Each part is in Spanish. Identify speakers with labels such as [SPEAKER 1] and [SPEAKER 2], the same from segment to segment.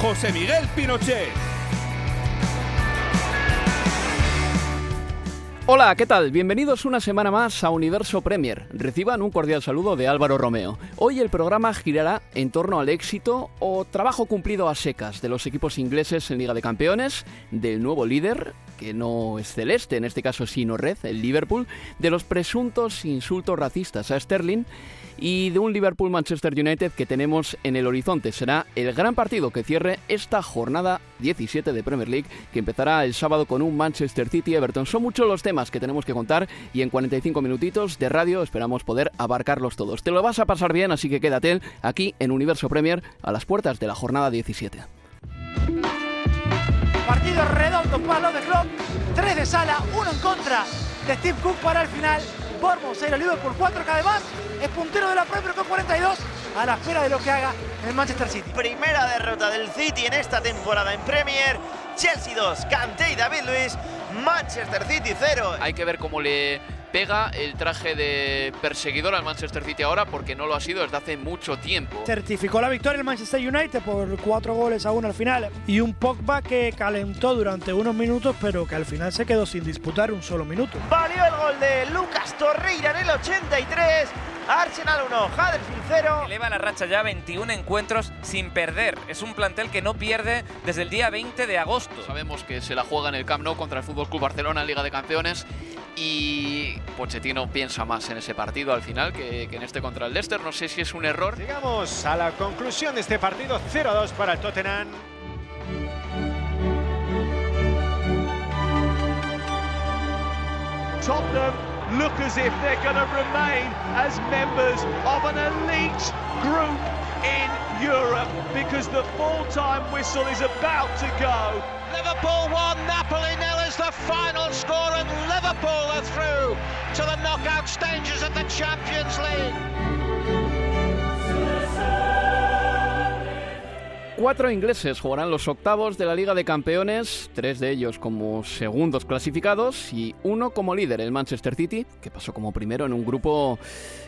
[SPEAKER 1] José Miguel Pinochet.
[SPEAKER 2] Hola, ¿qué tal? Bienvenidos una semana más a Universo Premier. Reciban un cordial saludo de Álvaro Romeo. Hoy el programa girará en torno al éxito o trabajo cumplido a secas de los equipos ingleses en Liga de Campeones, del nuevo líder, que no es celeste, en este caso sino red, el Liverpool, de los presuntos insultos racistas a Sterling y de un Liverpool-Manchester United que tenemos en el horizonte. Será el gran partido que cierre esta jornada 17 de Premier League que empezará el sábado con un Manchester City-Everton. Son muchos los temas que tenemos que contar y en 45 minutitos de radio esperamos poder abarcarlos todos. Te lo vas a pasar bien, así que quédate aquí en Universo Premier a las puertas de la jornada 17.
[SPEAKER 3] Partido redondo, palo de club, 3 de sala, 1 en contra de Steve Cook para el final. Bournemouth 0, Liverpool 4 que además es puntero de la Premier con 42 a la espera de lo que haga el Manchester City.
[SPEAKER 4] Primera derrota del City en esta temporada en Premier. Chelsea 2, Kanté y David Luis. Manchester City 0.
[SPEAKER 5] Hay que ver cómo le pega el traje de perseguidor al Manchester City ahora porque no lo ha sido desde hace mucho tiempo.
[SPEAKER 3] Certificó la victoria el Manchester United por 4 goles a 1 al final y un Pogba que calentó durante unos minutos pero que al final se quedó sin disputar un solo minuto.
[SPEAKER 4] Valió el gol de Lucas Torreira en el 83. Arsenal 1, Huddersfield 0.
[SPEAKER 6] Eleva la racha ya 21 encuentros sin perder. Es un plantel que no pierde desde el día 20 de agosto.
[SPEAKER 5] Sabemos que se la juega en el Camp Nou contra el Fútbol Club Barcelona en Liga de Campeones y Pochettino piensa más en ese partido al final que, que en este contra el Leicester. No sé si es un error.
[SPEAKER 7] Llegamos a la conclusión de este partido 0-2 para el Tottenham.
[SPEAKER 8] Tottenham look as if they're going to remain as members of an elite group in Europe because the full-time whistle is about to go.
[SPEAKER 9] Liverpool 1, Napoli nil is the final score and Liverpool are through to the knockout stages of the Champions League.
[SPEAKER 2] Cuatro ingleses jugarán los octavos de la Liga de Campeones, tres de ellos como segundos clasificados y uno como líder, el Manchester City, que pasó como primero en un grupo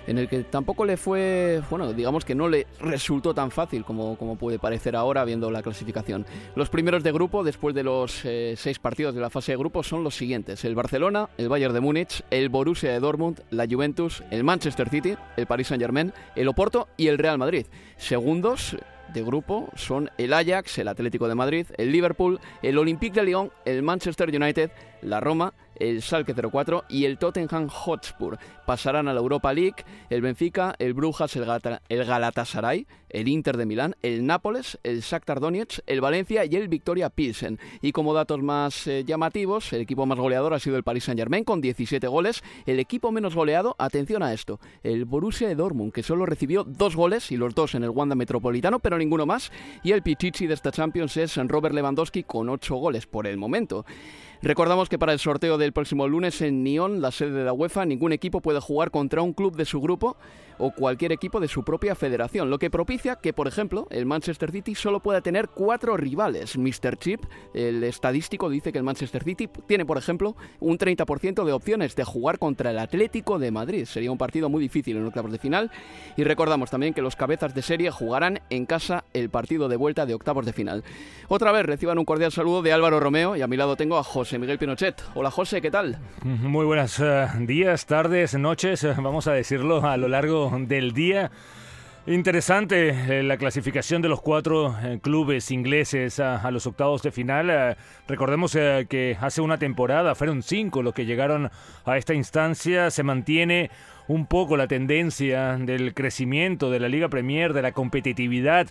[SPEAKER 2] en el que tampoco le fue, bueno, digamos que no le resultó tan fácil como, como puede parecer ahora viendo la clasificación. Los primeros de grupo, después de los eh, seis partidos de la fase de grupo, son los siguientes. El Barcelona, el Bayern de Múnich, el Borussia de Dortmund, la Juventus, el Manchester City, el Paris Saint-Germain, el Oporto y el Real Madrid. Segundos de grupo son el Ajax, el Atlético de Madrid, el Liverpool, el Olympique de Lyon, el Manchester United, la Roma, el Schalke 04 y el Tottenham Hotspur. Pasarán a la Europa League el Benfica, el Brujas, el, Galata- el Galatasaray, el Inter de Milán, el Nápoles, el Shakhtar Donetsk, el Valencia y el Victoria Pilsen. Y como datos más eh, llamativos, el equipo más goleador ha sido el Paris Saint-Germain con 17 goles. El equipo menos goleado, atención a esto, el Borussia Dortmund, que solo recibió dos goles y los dos en el Wanda Metropolitano, pero ninguno más. Y el Pichichi de esta Champions es Robert Lewandowski con 8 goles por el momento. Recordamos que para el sorteo del próximo lunes en Nyon, la sede de la UEFA, ningún equipo puede jugar contra un club de su grupo o cualquier equipo de su propia federación, lo que propicia que, por ejemplo, el Manchester City solo pueda tener cuatro rivales. Mr. Chip, el estadístico, dice que el Manchester City tiene, por ejemplo, un 30% de opciones de jugar contra el Atlético de Madrid. Sería un partido muy difícil en octavos de final. Y recordamos también que los cabezas de serie jugarán en casa el partido de vuelta de octavos de final. Otra vez reciban un cordial saludo de Álvaro Romeo y a mi lado tengo a José Miguel Pinochet. Hola José, ¿qué tal?
[SPEAKER 10] Muy buenos eh, días, tardes, noches, eh, vamos a decirlo a lo largo del día. Interesante eh, la clasificación de los cuatro eh, clubes ingleses a, los octavos de final. Recordemos que hace una temporada fueron cinco los que llegaron a esta instancia. Se mantiene un poco la tendencia del crecimiento de la Liga Premier, de la competitividad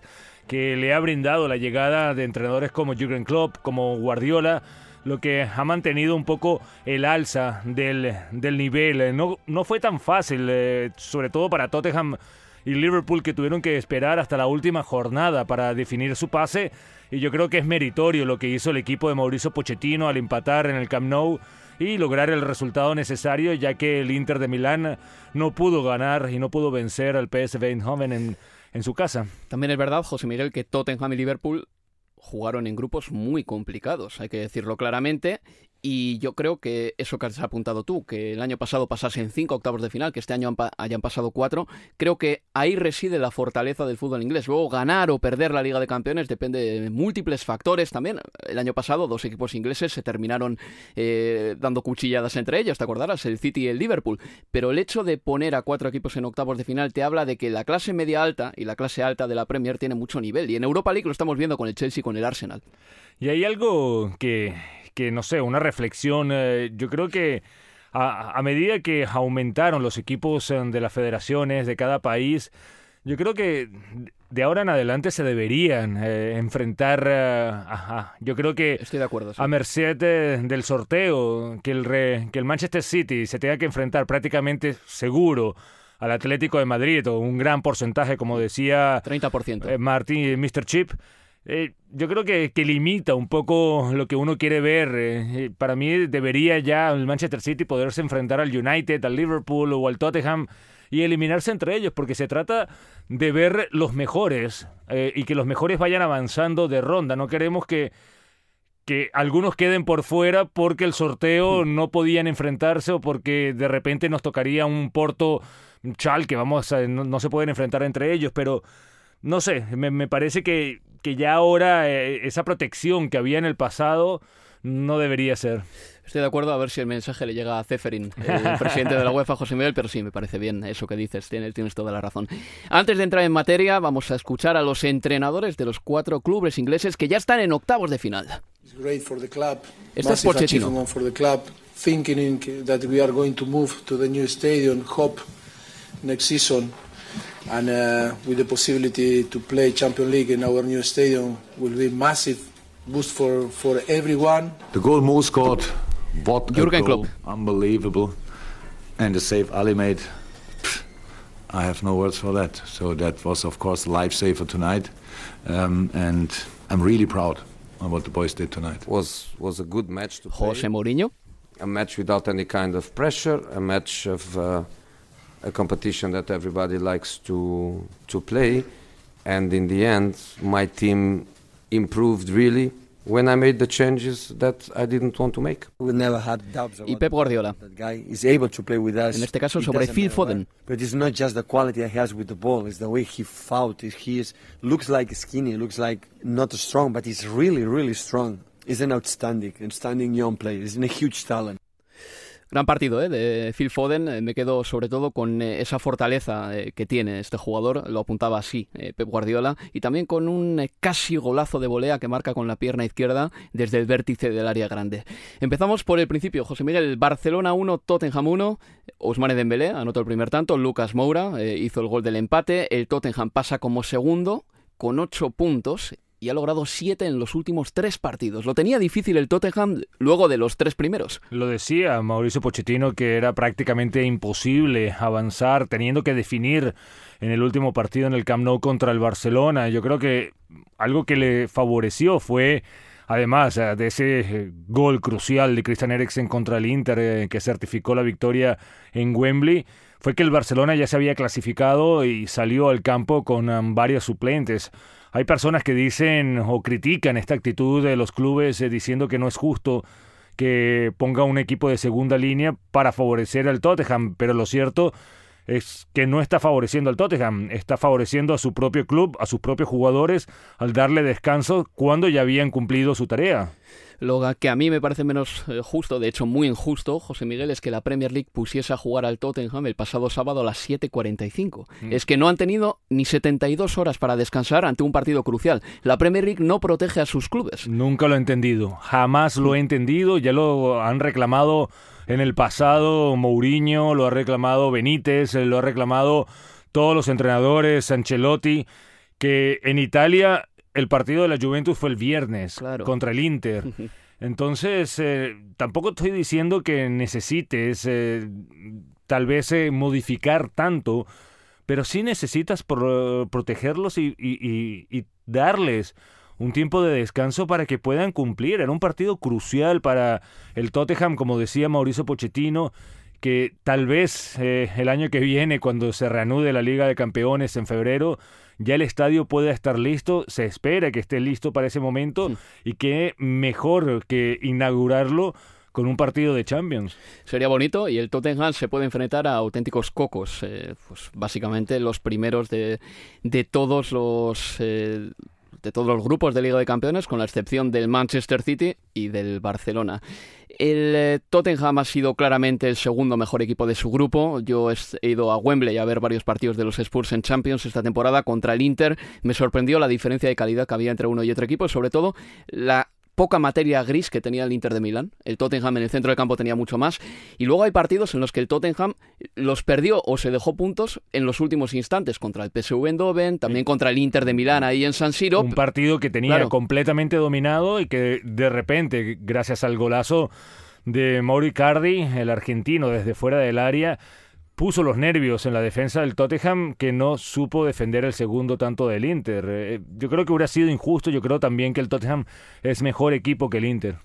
[SPEAKER 10] que le ha brindado la llegada de entrenadores como Jürgen Klopp, como Guardiola lo que ha mantenido un poco el alza del, del nivel. No, no fue tan fácil, eh, sobre todo para Tottenham y Liverpool que tuvieron que esperar hasta la última jornada para definir su pase. Y yo creo que es meritorio lo que hizo el equipo de Mauricio Pochettino al empatar en el Camp Nou y lograr el resultado necesario, ya que el Inter de Milán no pudo ganar y no pudo vencer al PSV Eindhoven en, en su casa.
[SPEAKER 2] También es verdad, José Miguel, que Tottenham y Liverpool jugaron en grupos muy complicados, hay que decirlo claramente, y yo creo que eso que has apuntado tú, que el año pasado pasase en cinco octavos de final, que este año hayan pasado cuatro, creo que ahí reside la fortaleza del fútbol inglés. Luego ganar o perder la Liga de Campeones depende de múltiples factores también. El año pasado dos equipos ingleses se terminaron eh, dando cuchilladas entre ellos, ¿te acordarás? El City y el Liverpool. Pero el hecho de poner a cuatro equipos en octavos de final te habla de que la clase media alta y la clase alta de la Premier tiene mucho nivel. Y en Europa League lo estamos viendo con el Chelsea y con el Arsenal.
[SPEAKER 10] Y hay algo que, que no sé, una reflexión. Eh, yo creo que a, medida que aumentaron los equipos eh, de las federaciones de cada país, yo creo que de ahora en adelante se deberían eh, enfrentar, yo creo que
[SPEAKER 2] Estoy de acuerdo,
[SPEAKER 10] a merced del sorteo, que el, que el Manchester City se tenga que enfrentar prácticamente seguro al Atlético de Madrid, o un gran porcentaje, como decía
[SPEAKER 2] 30%.
[SPEAKER 10] Martín, Mr. Chip. Eh, yo creo que, que, limita un poco lo que uno quiere ver. Eh, eh, para mí debería ya el Manchester City poderse enfrentar al United, al Liverpool o al Tottenham y eliminarse entre ellos, porque se trata de ver los mejores y que los mejores vayan avanzando de ronda. No queremos que, que algunos queden por fuera porque el sorteo no podían enfrentarse o porque de repente nos tocaría un Porto Chal que vamos a, no, se pueden enfrentar entre ellos, pero no sé, me, me parece que que ya ahora eh, esa protección que había en el pasado no debería ser.
[SPEAKER 2] Estoy de acuerdo a ver si el mensaje le llega a Zeferin, el presidente de la UEFA, José Miguel, pero sí, me parece bien eso que dices, tienes, tienes toda la razón. Antes de entrar en materia, vamos a escuchar a los entrenadores de los cuatro clubes ingleses que ya están en octavos de final. Este es Pochettino.
[SPEAKER 11] thinking that we are going to move to the new stadium, hope next season and uh, with the possibility to play Champions League in our new stadium will be massive boost for, for everyone.
[SPEAKER 12] The goal Mo scored, what
[SPEAKER 2] Jurgen Klopp.
[SPEAKER 12] unbelievable, and the save Ali made. I have no words for that. So that was, of course, a lifesaver tonight, um, and I'm really proud of what the boys did tonight.
[SPEAKER 13] Was was a good match to play.
[SPEAKER 2] Jose Mourinho.
[SPEAKER 13] A match without any kind of pressure. A match of. Uh, a competition that everybody likes to to play, and in the end, my team improved really when I made the changes that I didn't want to make.
[SPEAKER 14] We never had doubts
[SPEAKER 2] y Pep Guardiola.
[SPEAKER 14] That guy is able to play with us.
[SPEAKER 2] En este caso sobre Phil Foden.
[SPEAKER 14] But it's not just the quality he has with the ball; it's the way he fought. He is looks like skinny, looks like not strong, but he's really, really strong. He's an outstanding, outstanding young player. He's a huge talent.
[SPEAKER 2] Gran partido ¿eh? de Phil Foden. Eh, me quedo sobre todo con eh, esa fortaleza que tiene este jugador. Lo apuntaba así Pep Guardiola. Y también con un casi golazo de volea que marca con la pierna izquierda desde el vértice del área grande. Empezamos por el principio. José Miguel, Barcelona 1, Tottenham 1. Ousmane Dembélé anotó el primer tanto. Lucas Moura hizo el gol del empate. El Tottenham pasa como segundo con 8 puntos y ha logrado siete en los últimos tres partidos. Lo tenía difícil el Tottenham luego de los tres primeros.
[SPEAKER 10] Lo decía Mauricio Pochettino que era prácticamente imposible avanzar teniendo que definir en el último partido en el Camp Nou contra el Barcelona. Yo creo que algo que le favoreció fue Además de ese gol crucial de Christian Eriksen contra el Inter que certificó la victoria en Wembley, fue que el Barcelona ya se había clasificado y salió al campo con um, varios suplentes. Hay personas que dicen o critican esta actitud de los clubes eh, diciendo que no es justo que ponga un equipo de segunda línea para favorecer al Tottenham, pero lo cierto es que no está favoreciendo al Tottenham, está favoreciendo a su propio club, a sus propios jugadores, al darle descanso cuando ya habían cumplido su tarea.
[SPEAKER 2] Lo que a mí me parece menos eh, justo, de hecho muy injusto, José Miguel, es que la Premier League pusiese a jugar al Tottenham el pasado sábado a las 7.45. Mm. Es que no han tenido ni 72 horas para descansar ante un partido crucial. La Premier League no protege a sus clubes.
[SPEAKER 10] Nunca lo he entendido, jamás lo he entendido, ya lo han reclamado en el pasado Mourinho, lo ha reclamado Benítez, lo ha reclamado todos los entrenadores, Ancelotti, que en Italia el partido de la Juventus fue el viernes contra el Inter. Entonces, eh, tampoco estoy diciendo que necesites eh, tal vez eh, modificar tanto, pero sí necesitas protegerlos y, y, darles un tiempo de descanso para que puedan cumplir. Era un partido crucial para el Tottenham, como decía Mauricio Pochettino, que tal vez el año que viene, cuando se reanude la Liga de Campeones en febrero, ya el estadio pueda estar listo, se espera que esté listo para ese momento y que mejor que inaugurarlo con un partido de Champions.
[SPEAKER 2] Sería bonito y el Tottenham se puede enfrentar a auténticos cocos, eh, pues básicamente los primeros de, de todos los eh, de todos los grupos de Liga de Campeones, con la excepción del Manchester City y del Barcelona. El eh, Tottenham ha sido claramente el segundo mejor equipo de su grupo. Yo he ido a Wembley a ver varios partidos de los Spurs en Champions esta temporada contra el Inter. Me sorprendió la diferencia de calidad que había entre uno y otro equipo, sobre todo la poca materia gris que tenía el Inter de Milán. El Tottenham en el centro del campo tenía mucho más. Y luego hay partidos en los que el Tottenham los perdió o se dejó puntos en los últimos instantes. Contra el PSV Eindhoven, también contra el Inter de Milán ahí en San Siro.
[SPEAKER 10] Un partido que tenía completamente dominado y que de repente, gracias al golazo de Mauri Cardi, el argentino desde fuera del área, puso los nervios en la defensa del Tottenham que no supo defender el segundo tanto del Inter. Eh, yo creo que hubiera sido injusto, yo creo también que el Tottenham es mejor equipo que el Inter.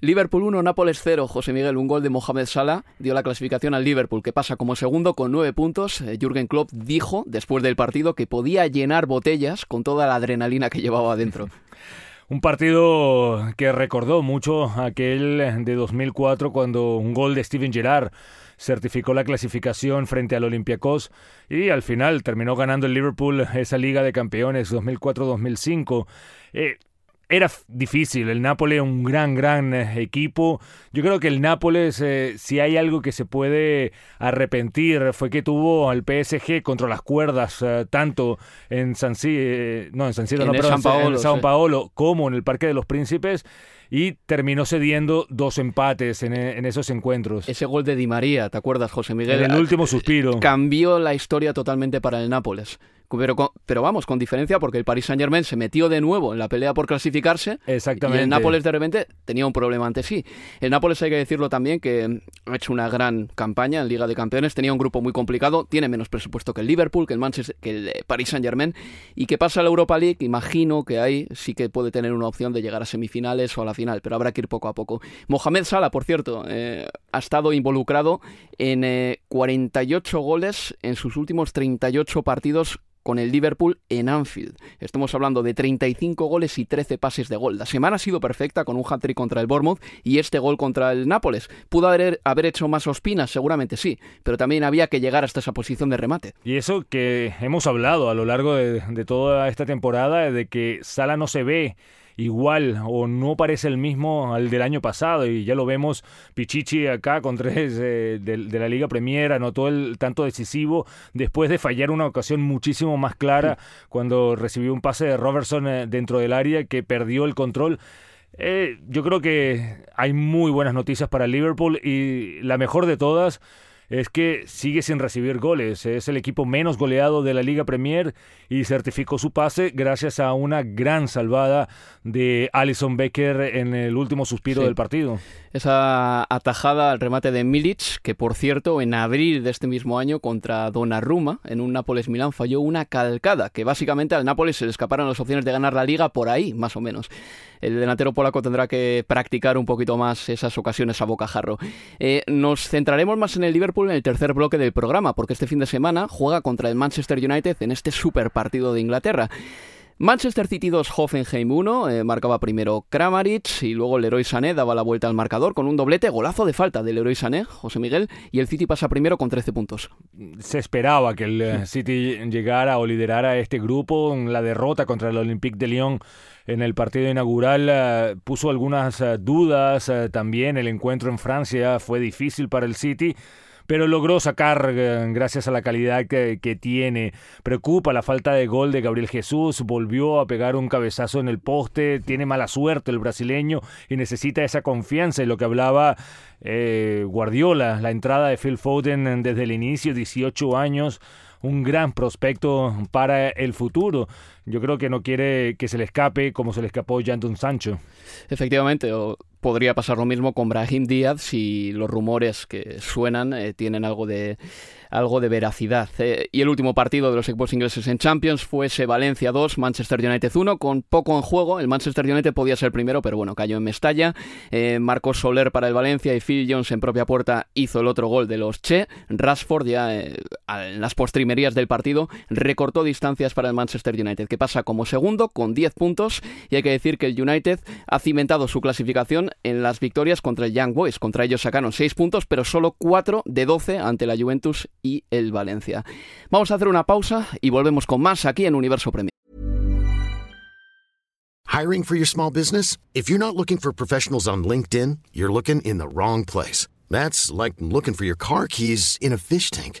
[SPEAKER 2] Liverpool 1, Nápoles 0. José Miguel, un gol de Mohamed Salah dio la clasificación al Liverpool, que pasa como segundo con nueve puntos. Eh, Jürgen Klopp dijo después del partido que podía llenar botellas con toda la adrenalina que llevaba adentro.
[SPEAKER 10] Un partido que recordó mucho aquel de 2004 cuando un gol de Steven Gerrard certificó la clasificación frente al Olympiacos y al final terminó ganando el Liverpool esa Liga de Campeones 2004-2005. Eh, era difícil, el Nápoles un gran, gran eh, equipo. Yo creo que el Nápoles, eh, si hay algo que se puede arrepentir, fue que tuvo al PSG contra las cuerdas, tanto en San, no, en San Siro, no, en San Paolo como en el Parque de los Príncipes y terminó cediendo dos empates en, en, esos encuentros.
[SPEAKER 2] Ese gol de Di María, ¿te acuerdas, José Miguel?
[SPEAKER 10] el último suspiro.
[SPEAKER 2] Cambió la historia totalmente para el Nápoles. Pero, pero, vamos, con diferencia porque el Paris Saint Germain se metió de nuevo en la pelea por clasificarse.
[SPEAKER 10] Exactamente.
[SPEAKER 2] Y el Nápoles de repente tenía un problema ante sí. El Nápoles hay que decirlo también que ha hecho una gran campaña en Liga de Campeones, tenía un grupo muy complicado, tiene menos presupuesto que el Liverpool, que el Manchester, que el Paris Saint Germain. Y que pasa a la Europa League, imagino que ahí sí que puede tener una opción de llegar a semifinales o a la final, pero habrá que ir poco a poco. Mohamed Salah, por cierto, eh, ha estado involucrado en 48 eh, goles en sus últimos 38 partidos con el Liverpool en Anfield. Estamos hablando de 35 goles y 13 pases de gol. La semana ha sido perfecta con un hat-trick contra el Bournemouth y este gol contra el Nápoles. ¿Pudo haber, haber hecho más ospinas? Seguramente sí, pero también había que llegar hasta esa posición de remate.
[SPEAKER 10] Y eso que hemos hablado a lo largo de, de toda esta temporada, de que Sala no se ve igual o no parece el mismo al del año pasado y ya lo vemos Pichichi acá con tres eh, de, la Liga Premier anotó el tanto decisivo después de fallar una ocasión muchísimo más clara cuando recibió un pase de Robertson eh, dentro del área que perdió el control. Eh, yo creo que hay muy buenas noticias para Liverpool y la mejor de todas es que sigue sin recibir goles. Es el equipo menos goleado de la Liga Premier y certificó su pase gracias a una gran salvada de Alison Becker en el último suspiro del partido.
[SPEAKER 2] Esa atajada al remate de Milic, que por cierto en abril de este mismo año contra Donnarumma en un Nápoles-Milán falló una calcada, que básicamente al Nápoles se le escaparon las opciones de ganar la liga por ahí, más o menos. El delantero polaco tendrá que practicar un poquito más esas ocasiones a bocajarro. Eh, nos centraremos más en el Liverpool en el tercer bloque del programa, porque este fin de semana juega contra el Manchester United en este super partido de Inglaterra. Manchester City 2, Hoffenheim 1, eh, marcaba primero Kramaric y luego Leroy Sané daba la vuelta al marcador con un doblete, golazo de falta de Leroy Sané, José Miguel, y el City pasa primero con 13 puntos.
[SPEAKER 10] Se esperaba que el eh, City llegara o liderara este grupo, la derrota contra el Olympique de Lyon en el partido inaugural eh, puso algunas dudas, también el encuentro en Francia fue difícil para el City pero logró sacar eh, gracias a la calidad que, tiene. Preocupa la falta de gol de Gabriel Jesús, volvió a pegar un cabezazo en el poste, tiene mala suerte el brasileño y necesita esa confianza y lo que hablaba eh, Guardiola, la entrada de Phil Foden desde el inicio, 18 años un gran prospecto para el futuro. Yo creo que no quiere que se le escape como se le escapó Jandon Sancho.
[SPEAKER 2] Efectivamente, podría pasar lo mismo con Brahim Díaz si los rumores que suenan eh, tienen algo de algo de veracidad. Eh. y el último partido de los equipos ingleses en Champions fue ese Valencia 2, Manchester United 1, con poco en juego. El Manchester United podía ser primero, pero bueno, cayó en Mestalla. Eh, Marcos Soler para el Valencia y Phil Jones en propia puerta hizo el otro gol de los Che. Rashford ya eh, en las postrimerías del partido recortó distancias para el Manchester United, pasa como segundo con 10 puntos. Y hay que decir que el United ha cimentado su clasificación en las victorias contra el Young Boys. Contra ellos sacaron 6 puntos, pero solo 4 de 12 ante la Juventus y el Valencia. Vamos a hacer una pausa y volvemos con más aquí en Universo Premier.
[SPEAKER 15] Hiring for your small business? If you're not looking for professionals on LinkedIn, you're looking in the wrong place. That's like looking for your car keys in a fish tank.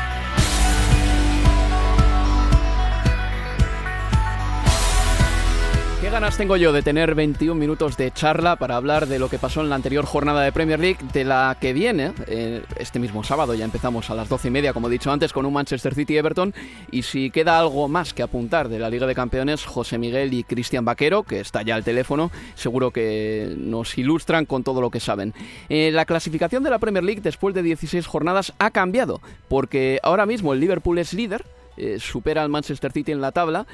[SPEAKER 2] Ganas tengo yo de tener 21 minutos de charla para hablar de lo que pasó en la anterior jornada de Premier League, de la que viene eh, este mismo sábado. Ya empezamos a las 12 y media, como he dicho antes, con un Manchester City Everton. Y si queda algo más que apuntar de la Liga de Campeones, José Miguel y Cristian Vaquero, que está ya al teléfono, seguro que nos ilustran con todo lo que saben. Eh, la clasificación de la Premier League después de 16 jornadas ha cambiado, porque ahora mismo el Liverpool es líder, eh, supera al Manchester City en la tabla.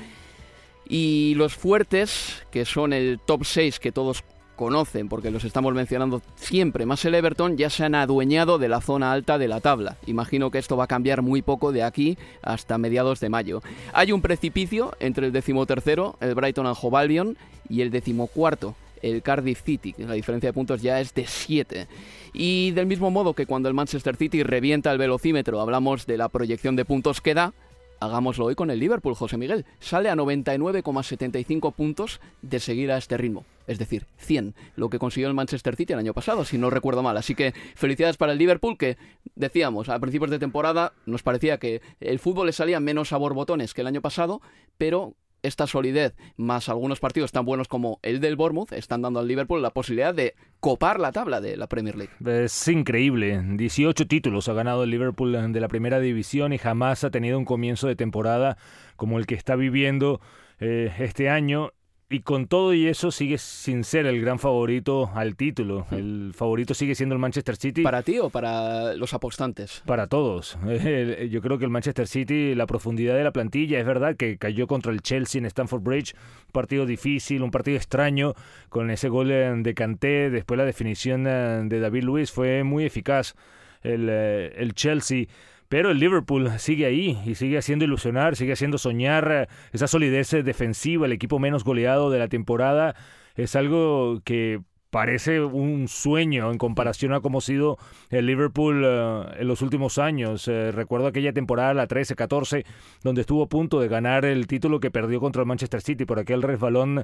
[SPEAKER 2] Y los fuertes, que son el top 6 que todos conocen, porque los estamos mencionando siempre, más el Everton, ya se han adueñado de la zona alta de la tabla. Imagino que esto va a cambiar muy poco de aquí hasta mediados de mayo. Hay un precipicio entre el decimotercero, el Brighton and Hove Albion, y el decimocuarto, el Cardiff City. La diferencia de puntos ya es de 7. Y del mismo modo que cuando el Manchester City revienta el velocímetro, hablamos de la proyección de puntos que da, hagámoslo hoy con el Liverpool, José Miguel. Sale a 99,75 puntos de seguir a este ritmo. Es decir, 100, lo que consiguió el Manchester City el año pasado, si no recuerdo mal. Así que felicidades para el Liverpool, que decíamos, a principios de temporada nos parecía que el fútbol le salía menos a borbotones que el año pasado, pero esta solidez, más algunos partidos tan buenos como el del Bournemouth, están dando al Liverpool la posibilidad de copar la tabla de la Premier League.
[SPEAKER 10] Es increíble. 18 títulos ha ganado el Liverpool de la primera división y jamás ha tenido un comienzo de temporada como el que está viviendo eh, este año y con todo y eso sigue sin ser el gran favorito al título. El favorito sigue siendo el Manchester City.
[SPEAKER 2] ¿Para ti o para los apostantes?
[SPEAKER 10] Para todos. Yo creo que el Manchester City, la profundidad de la plantilla, es verdad que cayó contra el Chelsea en Stamford Bridge. Un partido difícil, un partido extraño, con ese gol de Kanté. Después la definición eh, de David Luiz fue muy eficaz. El, eh, el Chelsea pero el Liverpool sigue ahí y sigue haciendo ilusionar, sigue haciendo soñar eh, esa solidez eh, defensiva, el equipo menos goleado de la temporada. Es algo que parece un sueño en comparación a cómo ha sido el Liverpool eh, en los últimos años. recuerdo aquella temporada, la 13-14, donde estuvo a punto de ganar el título que perdió contra el Manchester City por aquel resbalón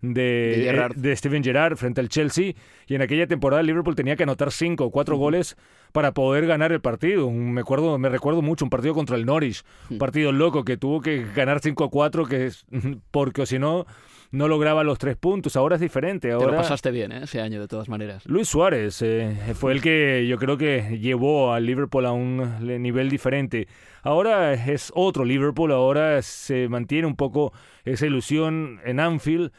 [SPEAKER 10] de, de, Steven Gerrard frente al Chelsea. Y en aquella temporada el Liverpool tenía que anotar cinco o cuatro goles para poder ganar el partido. Me, acuerdo, me recuerdo mucho un partido contra el Norwich, un partido loco que tuvo que ganar 5 a 4 que porque si no no lograba los tres puntos. Ahora es diferente. Ahora...
[SPEAKER 2] Te lo pasaste bien ¿eh? ese año, de todas maneras.
[SPEAKER 10] Luis Suárez eh, fue el que yo creo que llevó al Liverpool a un nivel diferente. Ahora es otro Liverpool, ahora se mantiene un poco esa ilusión en Anfield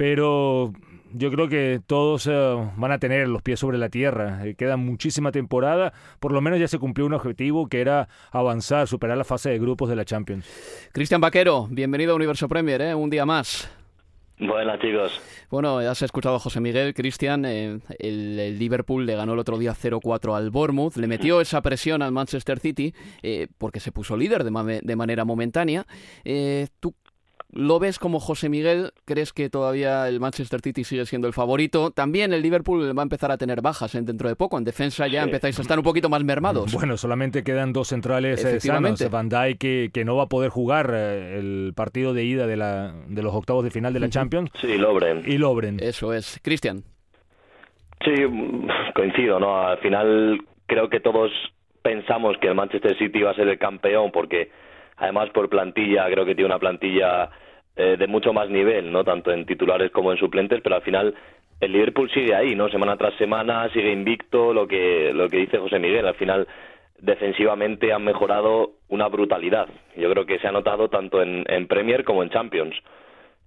[SPEAKER 10] pero yo creo que todos eh, van a tener los pies sobre la tierra. Eh, queda muchísima temporada. Por lo menos ya se cumplió un objetivo que era avanzar, superar la fase de grupos de la Champions.
[SPEAKER 2] Cristian Vaquero, bienvenido a Universo Premier, ¿eh? un día más.
[SPEAKER 16] Buenas, chicos.
[SPEAKER 2] Bueno, ya has escuchado a José Miguel, Cristian. el, el, Liverpool le ganó el otro día 0-4 al Bournemouth. Le metió esa presión al Manchester City porque se puso líder de, de manera momentánea. ¿Tú ¿Lo ves como José Miguel? ¿Crees que todavía el Manchester City sigue siendo el favorito? También el Liverpool va a empezar a tener bajas ¿eh? dentro de poco. En defensa ya empezáis a estar un poquito más mermados.
[SPEAKER 10] Bueno, solamente quedan dos centrales eh, sanos. Van Dijk que, que, no va a poder jugar eh, el partido de ida de, la, de los octavos de final de la Champions.
[SPEAKER 16] Sí, Lobren.
[SPEAKER 10] Y Lobren.
[SPEAKER 2] Eso es. Cristian.
[SPEAKER 16] Sí, coincido, ¿no? Al final creo que todos pensamos que el Manchester City va a ser el campeón porque Además, por plantilla, creo que tiene una plantilla eh, de mucho más nivel, ¿no? Tanto en titulares como en suplentes, pero al final el Liverpool sigue ahí, ¿no? Semana tras semana sigue invicto, lo que lo que dice José Miguel. Al final defensivamente han mejorado una brutalidad. Yo creo que se ha notado tanto en, Premier como en Champions.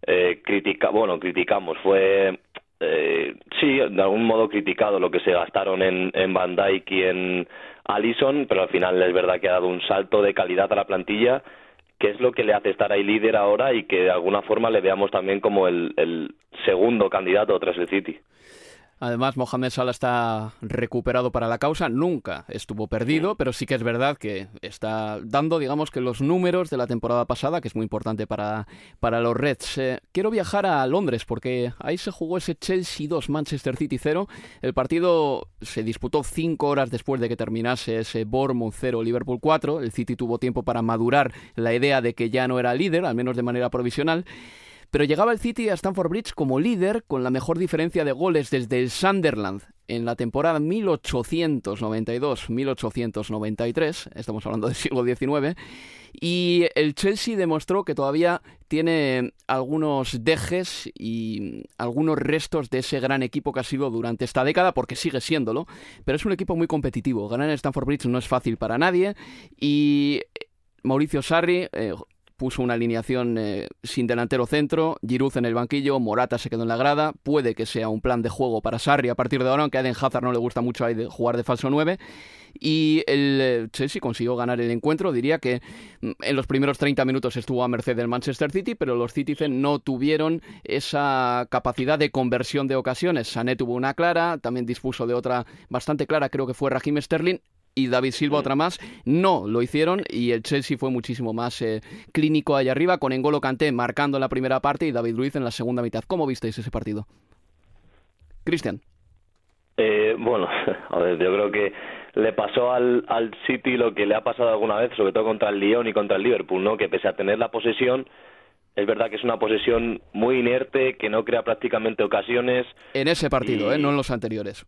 [SPEAKER 16] Eh, critica, bueno, criticamos, fue eh, sí, de algún modo criticado lo que se gastaron en, en Van Dijk y en Alison, pero al final es verdad que ha dado un salto de calidad a la plantilla, que es lo que le hace estar ahí líder ahora y que de alguna forma le veamos también como el, el segundo candidato tras el City.
[SPEAKER 2] Además, Mohamed Salah está recuperado para la causa, nunca estuvo perdido, pero sí que es verdad que está dando, digamos, que los números de la temporada pasada, que es muy importante para, para los Reds. Eh, quiero viajar a Londres porque ahí se jugó ese Chelsea 2, Manchester City 0. El partido se disputó cinco horas después de que terminase ese Bournemouth 0, Liverpool 4. El City tuvo tiempo para madurar la idea de que ya no era líder, al menos de manera provisional. Pero llegaba el City a Stamford Bridge como líder con la mejor diferencia de goles desde el Sunderland en la temporada 1892-1893, estamos hablando del siglo XIX, y el Chelsea demostró que todavía tiene algunos dejes y algunos restos de ese gran equipo que ha sido durante esta década, porque sigue siéndolo, pero es un equipo muy competitivo. Ganar en Stamford Bridge no es fácil para nadie y Mauricio Sarri, eh, puso una alineación eh, sin delantero centro, Giroud en el banquillo, Morata se quedó en la grada, puede que sea un plan de juego para Sarri a partir de ahora, aunque a Eden Hazard no le gusta mucho jugar de falso 9, y el eh, Chelsea consiguió ganar el encuentro, diría que mm, en los primeros 30 minutos estuvo a merced del Manchester City, pero los Citizen no tuvieron esa capacidad de conversión de ocasiones, Sané tuvo una clara, también dispuso de otra bastante clara, creo que fue Raheem Sterling, y David Silva otra más, no lo hicieron y el Chelsea fue muchísimo más eh, clínico allá arriba con Engolo Kanté marcando en la primera parte y David Luiz en la segunda mitad. ¿Cómo visteis ese partido? Cristian.
[SPEAKER 16] Eh, bueno, a ver, yo creo que le pasó al, al City lo que le ha pasado alguna vez, sobre todo contra el Lyon y contra el Liverpool, ¿no? Que pese a tener la posesión, es verdad que es una posesión muy inerte, que no crea prácticamente ocasiones.
[SPEAKER 2] En ese partido, ¿eh? no en los anteriores.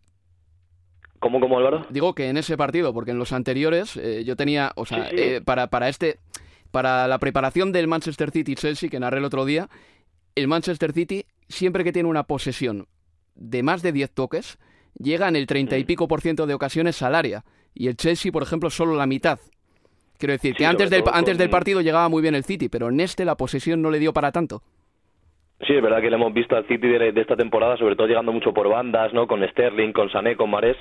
[SPEAKER 16] ¿Cómo, cómo, Álvaro?
[SPEAKER 2] Digo que en ese partido, porque en los anteriores eh, yo tenía, o sea, eh, para, para este, para la preparación del Manchester City-Chelsea, que narré el otro día, el Manchester City, siempre que tiene una posesión de más de 10 toques, llega en el 30 y
[SPEAKER 16] Mm.
[SPEAKER 2] pico por ciento de ocasiones al área. Y el Chelsea, por ejemplo, solo la mitad. Quiero decir
[SPEAKER 16] Sí,
[SPEAKER 2] que antes del, antes
[SPEAKER 16] con-
[SPEAKER 2] del partido llegaba muy bien el City, pero en este la posesión no le dio para tanto.
[SPEAKER 16] Sí, es verdad que le hemos visto al City de, de esta temporada, sobre todo llegando mucho por bandas, ¿no? Con Sterling, con Sané, con Marés.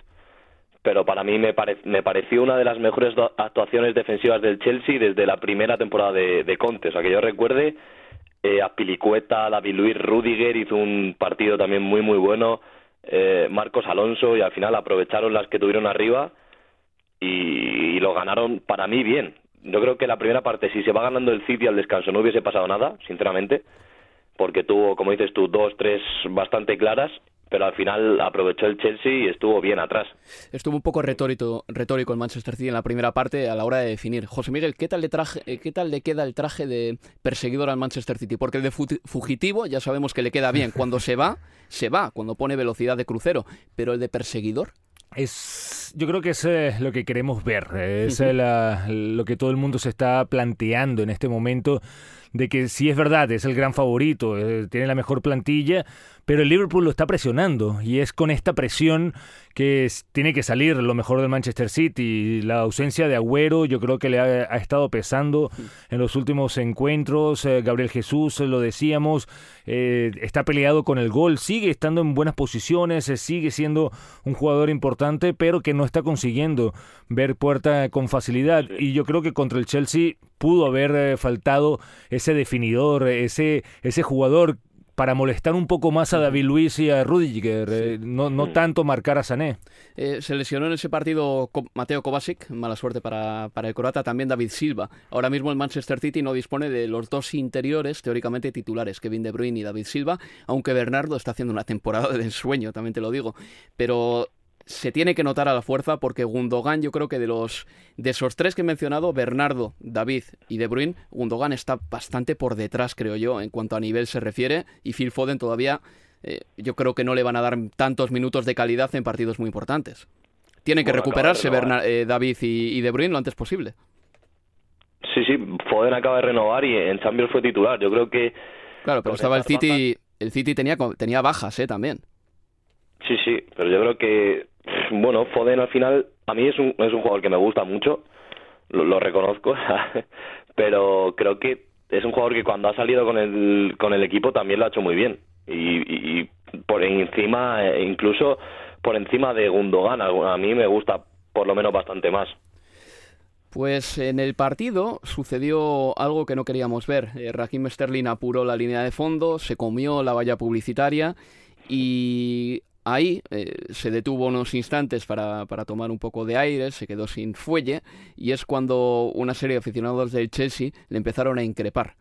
[SPEAKER 16] Pero para mí me, pare- me pareció una de las mejores actuaciones defensivas del Chelsea desde la primera temporada de, Conte. O sea, que yo recuerde, eh, Azpilicueta, David Luis, Rudiger hizo un partido también muy, muy bueno. eh, Marcos Alonso y al final aprovecharon las que tuvieron arriba y, y lo ganaron para mí bien. Yo creo que la primera parte, si se va ganando el City al descanso, no hubiese pasado nada, sinceramente, porque tuvo, como dices tú, dos, tres bastante claras, pero al final aprovechó el Chelsea y estuvo bien atrás.
[SPEAKER 2] Estuvo un poco retórico, retórico el Manchester City en la primera parte a la hora de definir. José Miguel, ¿qué tal le, traje, eh, ¿qué tal le queda el traje de perseguidor al Manchester City? Porque el de fu- fugitivo ya sabemos que le queda bien. Cuando se va, se va, cuando pone velocidad de crucero. Pero el de perseguidor...
[SPEAKER 10] Es, yo creo que es eh, lo que queremos ver, eh, es eh, la- lo que todo el mundo se está planteando en este momento, de que sí es verdad, es el gran favorito, eh, tiene la mejor plantilla, pero el Liverpool lo está presionando y es con esta presión que es- tiene que salir lo mejor del Manchester City. La ausencia de Agüero yo creo que le ha, ha estado pesando en los últimos encuentros. eh, Gabriel Jesús, eh, lo decíamos, eh, está peleado con el gol, sigue estando en buenas posiciones, eh, sigue siendo un jugador importante, pero que no está consiguiendo ver puerta con facilidad. Y yo creo que contra el Chelsea pudo haber faltado ese definidor, ese, ese jugador para molestar un poco más a David Luis y a Rudiger, eh, no, no tanto marcar a Sané.
[SPEAKER 2] Eh, se lesionó en ese partido Mateo Kovacic, mala suerte para, para el croata, también David Silva. Ahora mismo el Manchester City no dispone de los dos interiores teóricamente titulares, Kevin De Bruyne y David Silva, aunque Bernardo está haciendo una temporada de ensueño, también te lo digo. Pero se tiene que notar a la fuerza porque Gundogan, yo creo que de los de esos tres que he mencionado, Bernardo, David y De Bruyne, Gundogan está bastante por detrás, creo yo, en cuanto a nivel se refiere, y Phil Foden todavía eh, yo creo que no le van a dar tantos minutos de calidad en partidos muy importantes. Tienen que
[SPEAKER 16] Bueno,
[SPEAKER 2] recuperarse
[SPEAKER 16] de
[SPEAKER 2] eh, David y, y De Bruyne lo antes posible.
[SPEAKER 16] Sí, sí, Foden acaba de renovar y en Champions fue titular. Yo creo que...
[SPEAKER 2] Claro, pero estaba el City, el City tenía, tenía bajas, eh, también.
[SPEAKER 16] Sí, sí, pero yo creo que, bueno, Foden al final, a mí es un, es un jugador que me gusta mucho, lo, reconozco, pero creo que es un jugador que cuando ha salido con el, con el equipo también lo ha hecho muy bien. Y, por encima, eh, incluso por encima de Gundogan, a mí me gusta por lo menos bastante más.
[SPEAKER 2] Pues en el partido sucedió algo que no queríamos ver. Eh, Sterling apuró la línea de fondo, se comió la valla publicitaria y ahí eh, se detuvo unos instantes para, para tomar un poco de aire, se quedó sin fuelle y es cuando una serie de aficionados del Chelsea le empezaron a increpar.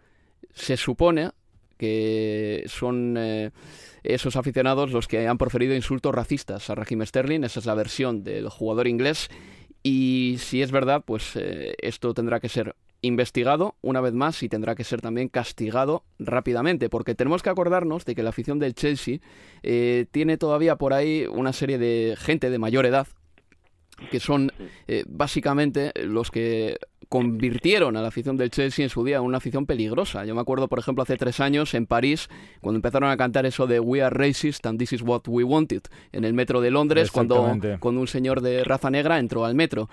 [SPEAKER 2] Se supone que son eh, esos aficionados los que han proferido insultos racistas a Raheem Sterling, esa es la versión del jugador inglés y si es verdad, pues eh, esto tendrá que ser investigado una vez más y tendrá que ser también castigado rápidamente, porque tenemos que acordarnos de que la afición del Chelsea eh, tiene todavía por ahí una serie de gente de mayor edad que son eh, básicamente los que convirtieron a la afición del Chelsea en su día en una afición peligrosa. Yo me acuerdo, por ejemplo, hace tres años en París, cuando empezaron a cantar eso de We are racist and this is what we wanted, en el metro de Londres, cuando, cuando un señor de raza negra entró al metro.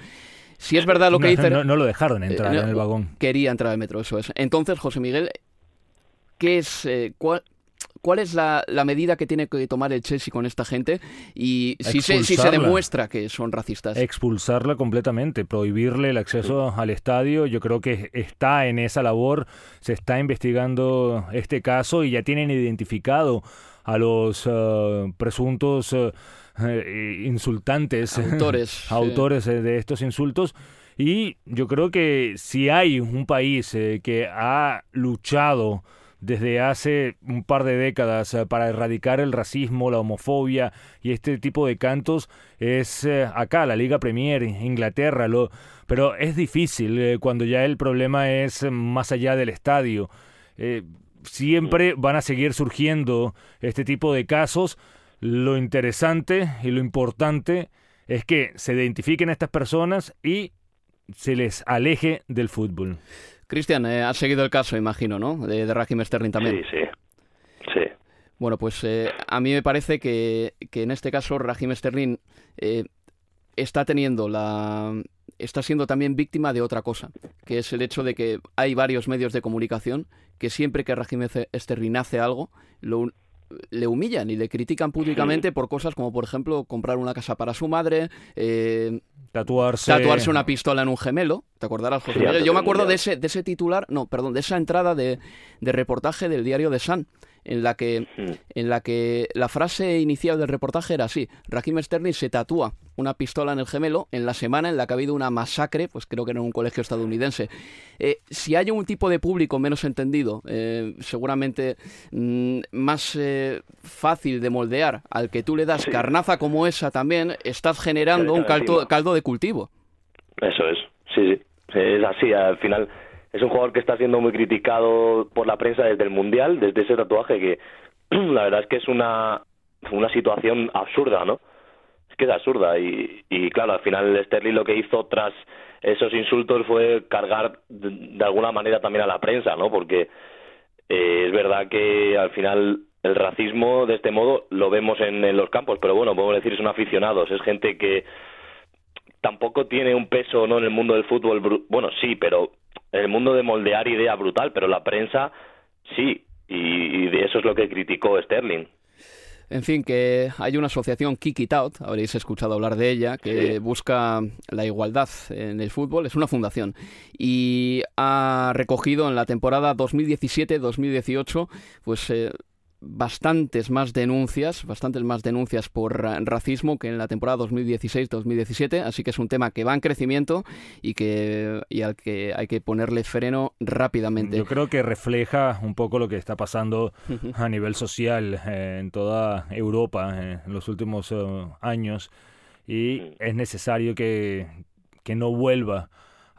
[SPEAKER 2] Si es verdad lo que
[SPEAKER 10] No,
[SPEAKER 2] dicen...
[SPEAKER 10] no- no lo dejaron entrar
[SPEAKER 2] Eh,
[SPEAKER 10] en el vagón.
[SPEAKER 2] Quería entrar al metro, eso es. Entonces, José Miguel, ¿qué es, eh, cuál, cuál es la, la medida que tiene que tomar el Chelsea con esta gente? Y si se, si se demuestra que son racistas.
[SPEAKER 10] Expulsarla completamente, prohibirle el acceso al estadio. Yo creo que está en esa labor, se está investigando este caso y ya tienen identificado a los eh, presuntos eh, insultantes,
[SPEAKER 2] Autores, sí.
[SPEAKER 10] autores eh, de estos insultos. Y yo creo que si hay un país eh, que ha luchado desde hace un par de décadas eh, para erradicar el racismo, la homofobia y este tipo de cantos es eh, acá, la Liga Premier, Inglaterra, lo, pero es difícil eh, cuando ya el problema es más allá del estadio. siempre van a seguir surgiendo este tipo de casos. Lo interesante y lo importante es que se identifiquen estas personas y se les aleje del fútbol.
[SPEAKER 2] Cristian, eh, has seguido el caso, imagino, ¿no? De, de Raheem Sterling también.
[SPEAKER 16] Sí, sí. Sí.
[SPEAKER 2] Bueno, pues eh, a mí me parece que, que, en este caso Raheem Sterling eh, está teniendo la está siendo también víctima de otra cosa, que es el hecho de que hay varios medios de comunicación que siempre que Raheem Sterling hace algo, lo, le humillan y le critican públicamente por cosas como, por ejemplo, comprar una casa para su madre, eh,
[SPEAKER 10] tatuarse...
[SPEAKER 2] tatuarse una pistola en un gemelo. ¿Te acordarás, José Yo me acuerdo de ese, de ese titular, no, perdón, de esa entrada de, de reportaje del diario The Sun en la que, en la que la frase inicial del reportaje era así, Raheem Sterling se tatúa una pistola en el gemelo en la semana en la que ha habido una masacre, pues creo que en un colegio estadounidense. Eh, si hay un tipo de público menos entendido, eh, seguramente mm, más eh, fácil de moldear, al que tú le das carnaza como esa también, estás generando un caldo, caldo de cultivo.
[SPEAKER 16] Eso es, sí, sí, es así, al final es un jugador que está siendo muy criticado por la prensa desde el Mundial, desde ese tatuaje que la verdad es que es una, una situación absurda, ¿no? Es que es absurda y, y claro, al final Sterling lo que hizo tras esos insultos fue cargar de, alguna manera también a la prensa, ¿no? Porque eh, es verdad que al final el racismo de este modo lo vemos en, los campos, pero bueno, podemos decir son aficionados, es gente que tampoco tiene un peso no en el mundo del fútbol, bueno, sí, pero el mundo de moldear idea brutal, pero la prensa sí, y, de eso es lo que criticó Sterling.
[SPEAKER 2] En fin, que hay una asociación Kick It Out, habréis escuchado hablar de ella, que busca la igualdad en el fútbol, es una fundación, y ha recogido en la temporada 2017-2018 pues eh, bastantes más denuncias, bastantes más denuncias por racismo que en la temporada 2016-2017, así que es un tema que va en crecimiento y que y al que hay que ponerle freno rápidamente.
[SPEAKER 10] Yo creo que refleja un poco lo que está pasando a nivel social eh, en toda Europa eh, en los últimos eh, años. Y es necesario que, que no vuelva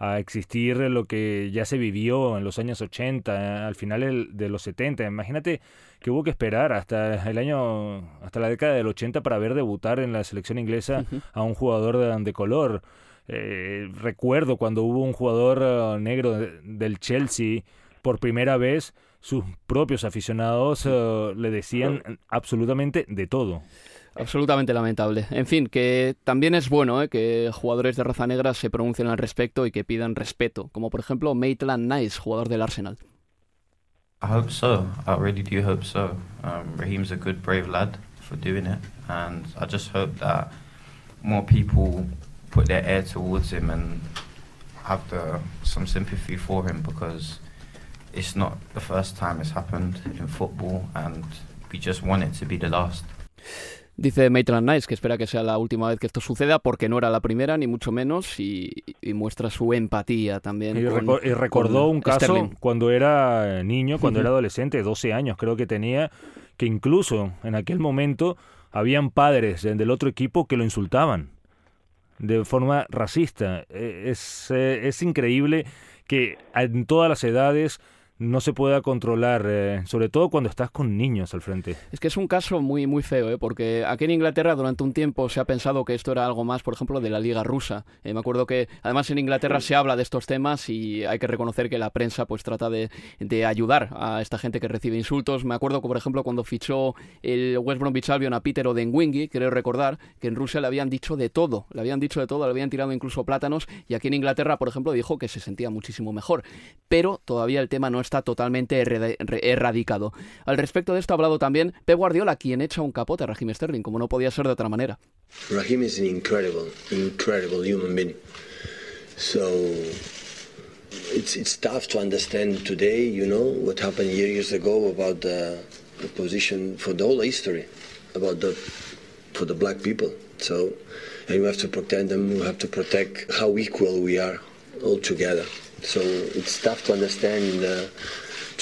[SPEAKER 10] a existir lo que ya se vivió en los años 80, al final de los 70. Imagínate que hubo que esperar hasta el año, hasta la década del 80 para ver debutar en la selección inglesa a un jugador de, color. Eh, recuerdo cuando hubo un jugador eh, negro del Chelsea por primera vez, sus propios aficionados eh, le decían absolutamente de todo.
[SPEAKER 2] Absolutamente lamentable. En fin, que también es bueno ¿eh? que jugadores de raza negra se pronuncien al respecto y que pidan respeto, como por ejemplo Maitland Nice, jugador del Arsenal.
[SPEAKER 17] I hope so. I really do hope so. Um, Raheem's a good, brave lad for doing it, and I just hope that more people put their ear towards him and have the, some sympathy for him because it's not the first time it's happened in football, and we just want it to be the last.
[SPEAKER 2] Dice Maitland Nice que espera que sea la última vez que esto suceda porque no era la primera, ni mucho menos, y, muestra su empatía también.
[SPEAKER 10] Y, recordó un caso cuando era niño, cuando era adolescente, 12 años creo que tenía, que incluso en aquel momento habían padres del otro equipo que lo insultaban de forma racista. E, es, eh, es increíble que en todas las edades no se pueda controlar, eh, sobre todo cuando estás con niños al frente.
[SPEAKER 2] Es que es un caso muy, muy feo, ¿eh? porque aquí en Inglaterra durante un tiempo se ha pensado que esto era algo más, por ejemplo, de la Liga Rusa. Eh, me acuerdo que además en Inglaterra se habla de estos temas y hay que reconocer que la prensa pues trata de, de ayudar a esta gente que recibe insultos. Me acuerdo que, por ejemplo, cuando fichó el West Bromwich Albion a Peter Odenwingi, creo recordar que en Rusia le habían dicho de todo, le habían dicho de todo, le habían tirado incluso plátanos y aquí en Inglaterra, por ejemplo, dijo que se sentía muchísimo mejor. Pero todavía el tema no está totalmente erradicado. Al respecto de esto ha hablado también Pep Guardiola, quien echa un capote a Raheem Sterling, como no podía ser de otra manera.
[SPEAKER 18] Raheem is an incredible, incredible human being. So it's it's tough to understand today, you know, what happened years ago about the, the position for the whole history about the for the black people. So and we have to protect them. We have to protect how equal we are all together. So it's tough to understand in the,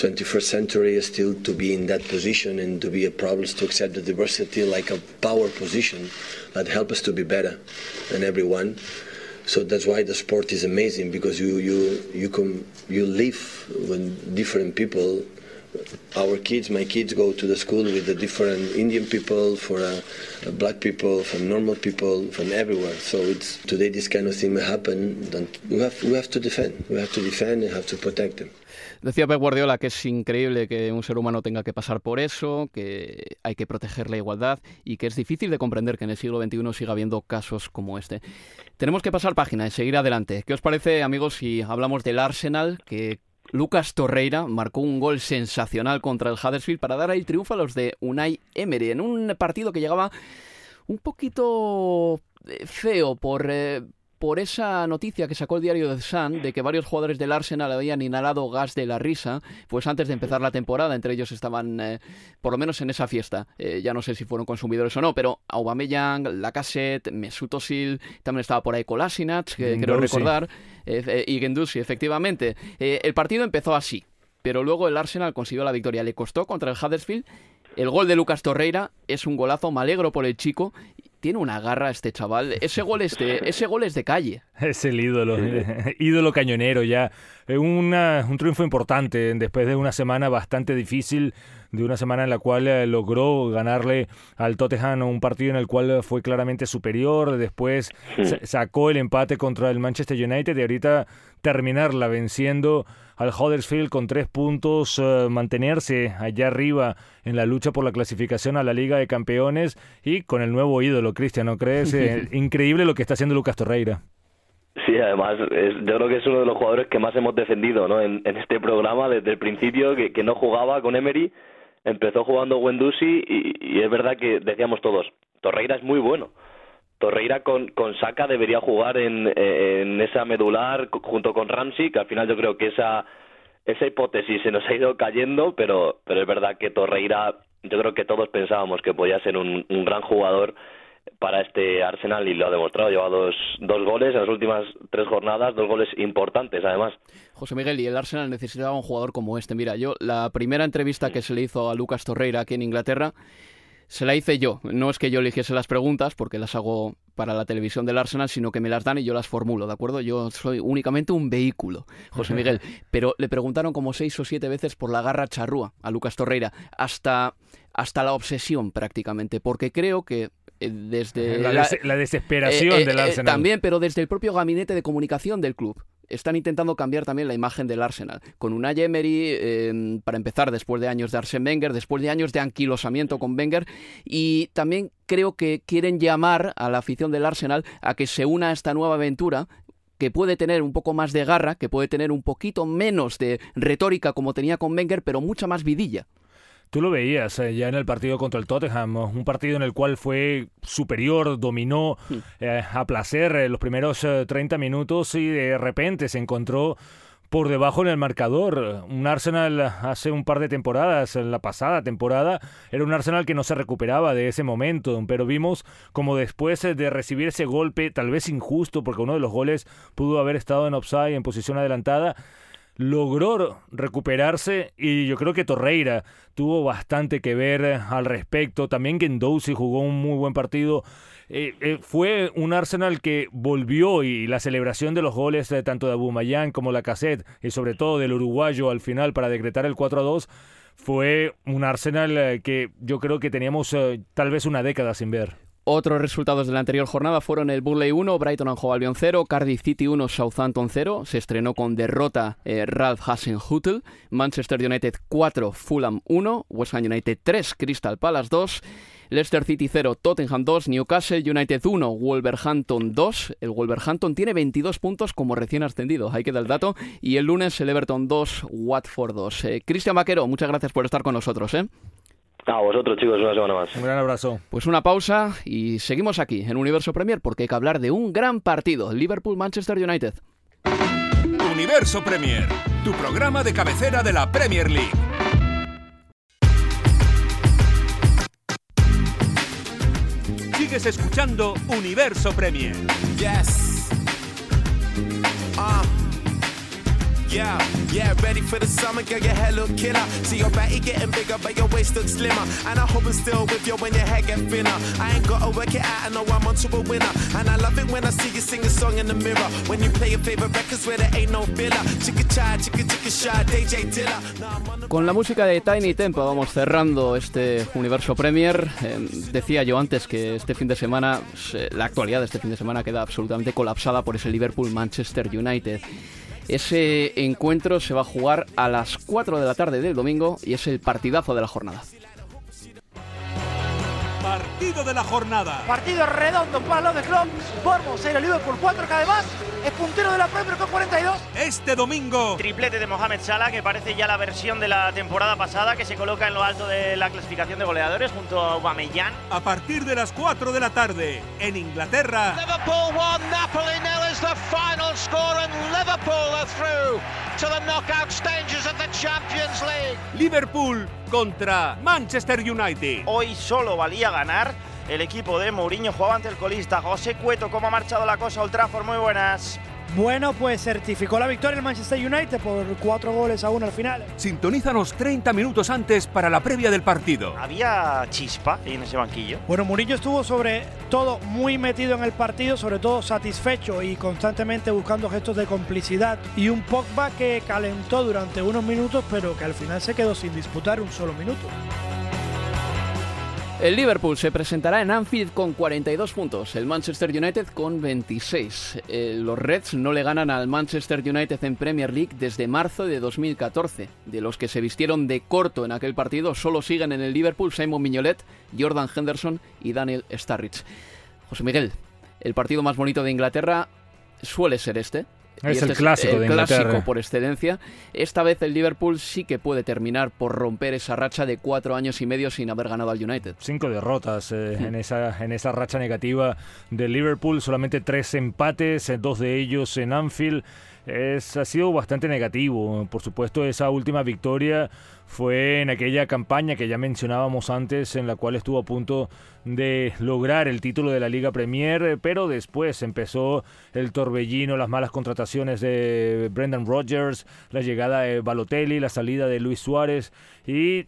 [SPEAKER 18] 21st century still to be in that position and to be a problem to accept the diversity like a power position that help us to be better than everyone. So that's why the sport is amazing because you you you come you live with different people. Our kids, my kids, go to the school with the different Indian people, for uh, black people, from normal people, from everywhere. So it's today this kind of thing may happen. Then we have we have to defend. We have to defend and have to protect them.
[SPEAKER 2] Decía Pep Guardiola que es increíble que un ser humano tenga que pasar por eso, que hay que proteger la igualdad y que es difícil de comprender que en el siglo XXI siga habiendo casos como este. Tenemos que pasar página y seguir adelante. ¿Qué os parece, amigos, si hablamos del Arsenal, que Lucas Torreira marcó un gol sensacional contra el Huddersfield para dar el triunfo a los de Unai Emery en un partido que llegaba un poquito eh, feo por, eh, por esa noticia que sacó el diario The Sun de que varios jugadores del Arsenal habían inhalado gas de la risa, pues antes de empezar la temporada, entre ellos estaban, eh, por lo menos en esa fiesta, eh, ya no sé si fueron consumidores o no, pero Aubameyang, Lacazette, Mesut Özil, también estaba por ahí Kolasinac, que quiero recordar, eh, y Gendusi, efectivamente. el partido empezó así, pero luego el Arsenal consiguió la victoria, le costó contra el Huddersfield. El gol de Lucas Torreira es un golazo, me alegro por el chico tiene una garra este chaval. Ese gol es de, ese gol es de calle.
[SPEAKER 10] Es el ídolo, ídolo cañonero ya. Eh, una, un triunfo importante después de una semana bastante difícil, de una semana en la cual eh, logró ganarle al Tottenham un partido en el cual fue claramente superior, después sacó el empate contra el Manchester United y ahorita terminarla venciendo al Huddersfield con tres puntos, eh, mantenerse allá arriba en la lucha por la clasificación a la Liga de Campeones y con el nuevo ídolo, Cristian, ¿no crees? increíble lo que está haciendo Lucas Torreira.
[SPEAKER 16] Sí, además, yo creo que es uno de los jugadores que más hemos defendido ¿no? en, este programa desde el principio, que, no jugaba con Emery, empezó jugando Wendusi y, es verdad que decíamos todos, Torreira es muy bueno. Torreira con, con Saka debería jugar en, en esa medular junto con Ramsey, que al final yo creo que esa, esa hipótesis se nos ha ido cayendo, pero, pero es verdad que Torreira, yo creo que todos pensábamos que podía ser un gran jugador para este Arsenal y lo ha demostrado. Lleva dos, dos goles en las últimas tres jornadas, dos goles importantes además.
[SPEAKER 2] José Miguel, y el Arsenal necesitaba un jugador como este. Mira, yo la primera entrevista que se le hizo a Lucas Torreira aquí en Inglaterra se la hice yo. No es que yo eligiese las preguntas, porque las hago para la televisión del Arsenal, sino que me las dan y yo las formulo, ¿de acuerdo? Yo soy únicamente un vehículo, José Miguel. Pero le preguntaron como seis o siete veces por la garra charrúa a Lucas Torreira, hasta, hasta la obsesión prácticamente, porque creo que desde
[SPEAKER 10] la, desesperación eh, eh, del Arsenal.
[SPEAKER 2] también, pero desde el propio gabinete de comunicación del club están intentando cambiar también la imagen del Arsenal. Con una Emery, em, para empezar, después de años de Arsene Wenger, después de años de anquilosamiento con Wenger, y también creo que quieren llamar a la afición del Arsenal a que se una a esta nueva aventura que puede tener un poco más de garra, que puede tener un poquito menos de retórica como tenía con Wenger, pero mucha más vidilla.
[SPEAKER 10] Tú lo veías eh, ya en el partido contra el Tottenham, un partido en el cual fue superior, dominó eh, a placer eh, los primeros 30 minutos y de repente se encontró por debajo en el marcador. Un Arsenal hace un par de temporadas, en la pasada temporada, era un Arsenal que no se recuperaba de ese momento, pero vimos como después de recibir ese golpe, tal vez injusto, porque uno de los goles pudo haber estado en offside, en posición adelantada, logró recuperarse y yo creo que Torreira tuvo bastante que ver al respecto. También Gendouzi jugó un muy buen partido. Eh, eh, fue un Arsenal que volvió y la celebración de los goles tanto de Abumayán como la cassette y sobre todo del uruguayo al final para decretar el 4 a 2 fue un Arsenal eh, que yo creo que teníamos tal vez una década sin ver.
[SPEAKER 2] Otros resultados de la anterior jornada fueron el Burley 1, Brighton and Hove Albion 0, Cardiff City 1, Southampton 0. Se estrenó con derrota eh, Ralph Hasenhutel. Manchester United 4, Fulham 1, West Ham United 3, Crystal Palace 2. Leicester City 0, Tottenham 2, Newcastle United 1, Wolverhampton 2. El Wolverhampton tiene 22 puntos como recién ascendido, ahí queda el dato. Y el lunes el Everton 2, Watford 2. Eh, Cristian Vaquero, muchas gracias por estar con nosotros. ¿eh?
[SPEAKER 16] A vosotros, chicos, una semana más.
[SPEAKER 10] Un gran abrazo.
[SPEAKER 2] Pues una pausa y seguimos aquí en Universo Premier porque hay que hablar de un gran partido, Liverpool-Manchester United.
[SPEAKER 1] Universo Premier, tu programa de cabecera de la Premier League. Sigues escuchando Universo Premier.
[SPEAKER 19] Yes. Ah. Yeah, yeah, ready for the summer, girl, your hair look killer. See your body getting bigger, but your waist looks slimmer. And I hope I'm still with you when your hair get thinner. I ain't gotta work it out, I know I'm onto a winner. And I love it when I see you sing a song in the mirror. When you play your favorite records where there ain't no filler. Chicka chai, chicka chicka shy, DJ Dilla. Nah, I'm on the
[SPEAKER 2] Con la música de Tiny Tempo vamos cerrando este universo Premier. Eh, decía yo antes que este fin de semana, se- la actualidad de este fin de semana queda absolutamente colapsada por ese Liverpool-Manchester United. Ese encuentro se va a jugar a las 4 de la tarde del domingo y es el partidazo de la jornada.
[SPEAKER 1] Partido de la jornada.
[SPEAKER 20] Partido redondo para los de Klopp. Bormos era líder por 4 que además es puntero de la Premier con 42.
[SPEAKER 1] Este domingo.
[SPEAKER 21] Triplete de Mohamed Salah que parece ya la versión de la temporada pasada que se coloca en lo alto de la clasificación de goleadores junto a Aubameyang.
[SPEAKER 1] A partir de las 4 de la tarde en Inglaterra.
[SPEAKER 9] Liverpool 1 Napoli 0. Liverpool
[SPEAKER 1] contra Manchester United.
[SPEAKER 21] Hoy solo valía ganar. El equipo de Mourinho jugaba ante el colista José Cueto. ¿Cómo ha marchado la cosa, Old Trafford? Muy buenas.
[SPEAKER 20] Bueno, pues certificó la victoria el Manchester United por cuatro goles a uno al final.
[SPEAKER 1] Sintonízanos 30 minutos antes para la previa del partido.
[SPEAKER 21] Había chispa en ese banquillo.
[SPEAKER 20] Bueno, Murillo estuvo sobre todo muy metido en el partido, sobre todo satisfecho y constantemente buscando gestos de complicidad. Y un Pogba que calentó durante unos minutos, pero que al final se quedó sin disputar un solo minuto.
[SPEAKER 2] El Liverpool se presentará en Anfield con 42 puntos, el Manchester United con 26. Eh, los Reds no le ganan al Manchester United en Premier League desde marzo de 2014. De los que se vistieron de corto en aquel partido, solo siguen en el Liverpool Simon Mignolet, Jordan Henderson y Daniel Starrich. José Miguel, el partido más bonito de Inglaterra suele ser este.
[SPEAKER 10] Es
[SPEAKER 2] Y
[SPEAKER 10] el
[SPEAKER 2] este
[SPEAKER 10] clásico
[SPEAKER 2] el
[SPEAKER 10] de
[SPEAKER 2] clásico
[SPEAKER 10] Inglaterra.
[SPEAKER 2] por excelencia. Esta vez el Liverpool sí que puede terminar por romper esa racha de cuatro años y medio sin haber ganado al United.
[SPEAKER 10] Cinco derrotas eh, en, esa, en esa racha negativa de Liverpool, solamente tres empates, eh, dos de ellos en Anfield. Es, ha sido bastante negativo. Por supuesto, esa última victoria fue en aquella campaña que ya mencionábamos antes, en la cual estuvo a punto de lograr el título de la Liga Premier, pero después empezó el torbellino, las malas contrataciones de Brendan Rodgers, la llegada de Balotelli, la salida de Luis Suárez y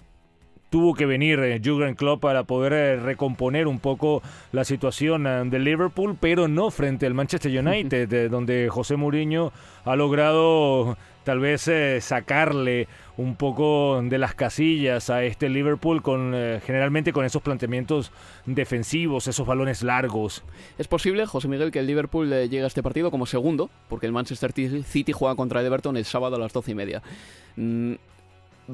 [SPEAKER 10] tuvo que venir eh, Jurgen Klopp para poder eh, recomponer un poco la situación eh, de Liverpool, pero no frente al Manchester United, donde José Mourinho ha logrado tal vez eh, sacarle un poco de las casillas a este Liverpool con eh, generalmente con esos planteamientos defensivos, esos balones largos.
[SPEAKER 2] Es posible, José Miguel, que el Liverpool eh, llegue a este partido como segundo, porque el Manchester City juega contra el Everton el sábado a las doce y media. Mm,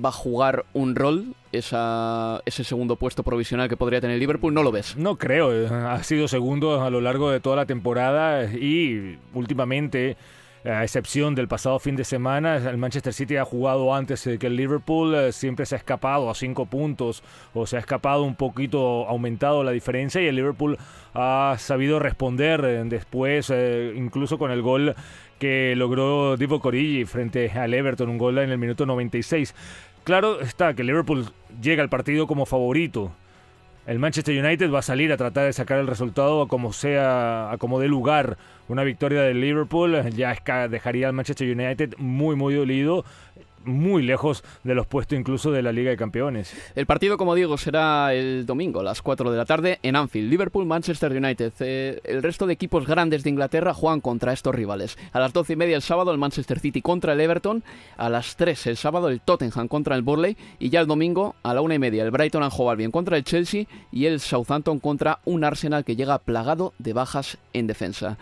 [SPEAKER 2] ¿Va a jugar un rol esa, ese segundo puesto provisional que podría tener Liverpool? ¿No lo ves?
[SPEAKER 10] No creo, eh, ha sido segundo a lo largo de toda la temporada y últimamente, a excepción del pasado fin de semana, el Manchester City ha jugado antes eh, que el Liverpool, eh, siempre se ha escapado a cinco puntos o se ha escapado un poquito, aumentado la diferencia y el Liverpool ha sabido responder después, incluso con el gol que logró Divo Corigi frente al Everton, un gol en el minuto 96. Claro está que Liverpool llega al partido como favorito. El Manchester United va a salir a tratar de sacar el resultado a como sea, a como dé lugar. Una victoria del Liverpool ya dejaría al Manchester United muy, muy dolido, muy lejos de los puestos incluso de la Liga de Campeones.
[SPEAKER 2] El partido, como digo, será el domingo a las 4 de la tarde en Anfield. Liverpool, Manchester United. Eh, el resto de equipos grandes de Inglaterra juegan contra estos rivales. A las 12 y media el sábado el Manchester City contra el Everton. A las 3 el sábado el Tottenham contra el Burley. Y ya el domingo a la 1 y media el Brighton and Hove Albion contra el Chelsea. Y el Southampton contra un Arsenal que llega plagado de bajas en defensa.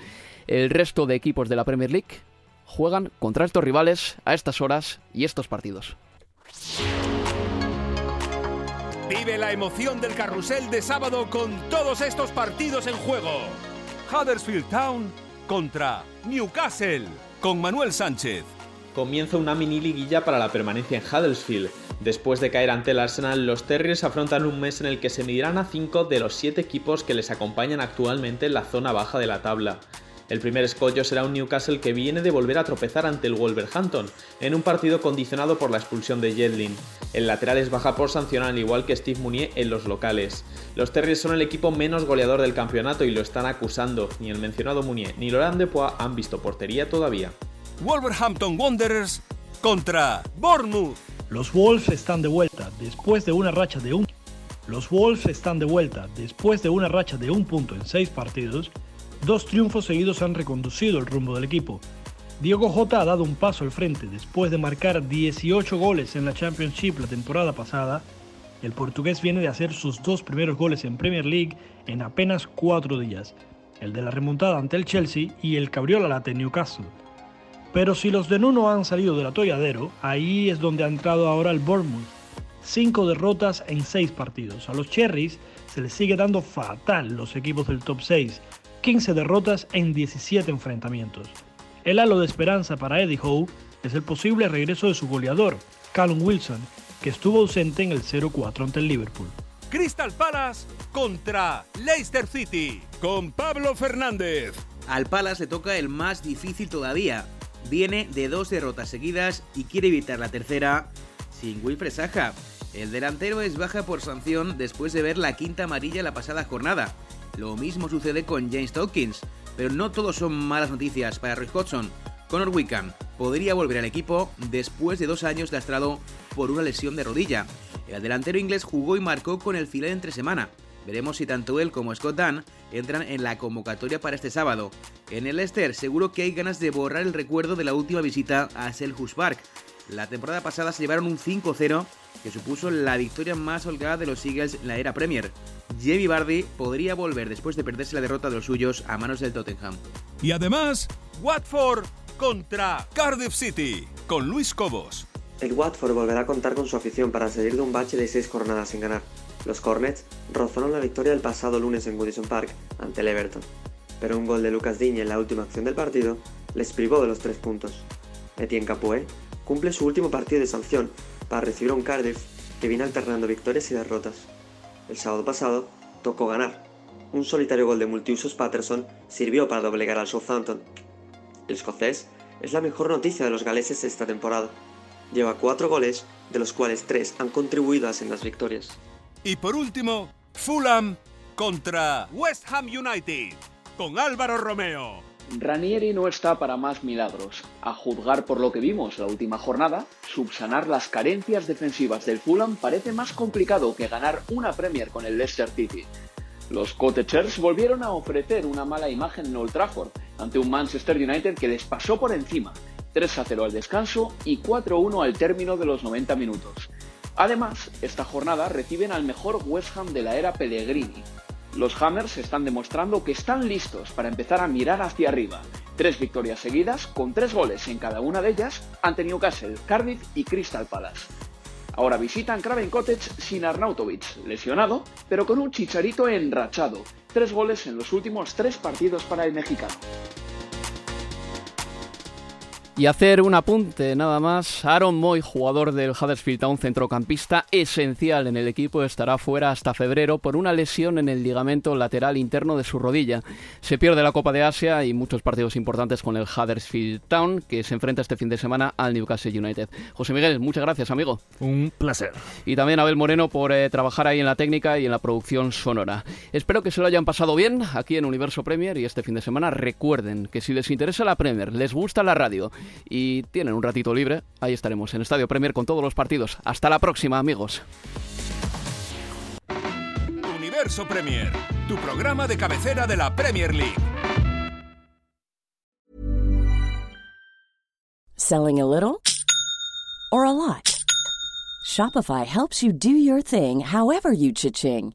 [SPEAKER 2] El resto de equipos de la Premier League juegan contra estos rivales a estas horas y estos partidos.
[SPEAKER 1] Vive la emoción del carrusel de sábado con todos estos partidos en juego. Huddersfield Town contra Newcastle con Manuel Sánchez.
[SPEAKER 22] Comienza una mini liguilla para la permanencia en Huddersfield. Después de caer ante el Arsenal, los Terriers afrontan un mes en el que se medirán a 5 de los 7 equipos que les acompañan actualmente en la zona baja de la tabla. El primer escollo será un Newcastle que viene de volver a tropezar ante el Wolverhampton, en un partido condicionado por la expulsión de Jedlin. El lateral es baja por sanción al igual que Steve Mounier en los locales. Los Terriers son el equipo menos goleador del campeonato y lo están acusando. Ni el mencionado Mounier ni Laurent Depois han visto portería todavía.
[SPEAKER 1] Wolverhampton Wanderers contra Bournemouth.
[SPEAKER 20] Los Wolves están de vuelta después de una racha de un los Wolves están de vuelta después de una racha de un punto en seis partidos. Dos triunfos seguidos han reconducido el rumbo del equipo. Diego Jota ha dado un paso al frente después de marcar 18 goles en la Championship la temporada pasada. El portugués viene de hacer sus dos primeros goles en Premier League en apenas cuatro días, el de la remontada ante el Chelsea y el cabriola ante Newcastle. Pero si los de Nuno han salido del atolladero, ahí es donde ha entrado ahora el Bournemouth. Cinco derrotas en seis partidos. A los Cherries se les sigue dando fatal los equipos del top 6. 15 derrotas en 17 enfrentamientos. El halo de esperanza para Eddie Howe es el posible regreso de su goleador, Callum Wilson, que estuvo ausente en el 0-4 ante el Liverpool.
[SPEAKER 1] Crystal Palace contra Leicester City con Pablo Fernández.
[SPEAKER 23] Al Palace le toca el más difícil todavía. Viene de dos derrotas seguidas y quiere evitar la tercera sin Wilfred Saja. El delantero es baja por sanción después de ver la quinta amarilla la pasada jornada. Lo mismo sucede con James Dawkins, pero no todo son malas noticias para Roy Hodgson. Conor Wickham podría volver al equipo después de dos años lastrado por una lesión de rodilla. El delantero inglés jugó y marcó con el file entre semana. Veremos si tanto él como Scott Dunn entran en la convocatoria para este sábado. En el Leicester seguro que hay ganas de borrar el recuerdo de la última visita a Selhurst Park. La temporada pasada se llevaron un 5-0 que supuso la victoria más holgada de los Eagles en la era Premier. Jamie Vardy podría volver después de perderse la derrota de los suyos a manos del Tottenham.
[SPEAKER 1] Y además, Watford contra Cardiff City con Luis Cobos.
[SPEAKER 24] El Watford volverá a contar con su afición para salir de un bache de seis jornadas sin ganar. Los Cornets rozaron la victoria el pasado lunes en Goodison Park ante el Everton, pero un gol de Lucas Digne en la última acción del partido les privó de los tres puntos. Etienne Capoue cumple su último partido de sanción para recibir a un Cardiff que viene alternando victorias y derrotas. El sábado pasado tocó ganar. Un solitario gol de multiusos Patterson sirvió para doblegar al Southampton. El escocés es la mejor noticia de los galeses esta temporada. Lleva cuatro goles, de los cuales tres han contribuido a sendas victorias.
[SPEAKER 1] Y por último, Fulham contra West Ham United con Álvaro Romeo.
[SPEAKER 2] Ranieri no está para más milagros. A juzgar por lo que vimos la última jornada, subsanar las carencias defensivas del Fulham parece más complicado que ganar una Premier con el Leicester City. Los Cottagers volvieron a ofrecer una mala imagen en Old Trafford ante un Manchester United que les pasó por encima, 3 a 0 al descanso y 4-1 al término de los 90 minutos. Además, esta jornada reciben al mejor West Ham de la era Pellegrini, los Hammers están demostrando que están listos para empezar a mirar hacia arriba. Tres victorias seguidas, con tres goles en cada una de ellas, ante Newcastle, Cardiff y Crystal Palace. Ahora visitan Craven Cottage sin Arnautovic, lesionado, pero con un chicharito enrachado. Tres goles en los últimos tres partidos para el mexicano. Y hacer un apunte nada más. Aaron Moy, jugador del Huddersfield Town, centrocampista esencial en el equipo, estará fuera hasta febrero por una lesión en el ligamento lateral interno de su rodilla. Se pierde la Copa de Asia y muchos partidos importantes con el Huddersfield Town, que se enfrenta este fin de semana al Newcastle United. José Miguel, muchas gracias, amigo.
[SPEAKER 10] Un placer.
[SPEAKER 2] Y también Abel Moreno por eh, trabajar ahí en la técnica y en la producción sonora. Espero que se lo hayan pasado bien aquí en Universo Premier y este fin de semana recuerden que si les interesa la Premier, les gusta la radio y tienen un ratito libre, ahí estaremos en Estadio Premier con todos los partidos. Hasta la próxima, amigos.
[SPEAKER 1] Universo Premier, tu programa de cabecera de la Premier League.
[SPEAKER 25] Selling a little or a lot? Shopify helps you do your thing however you cha-ching.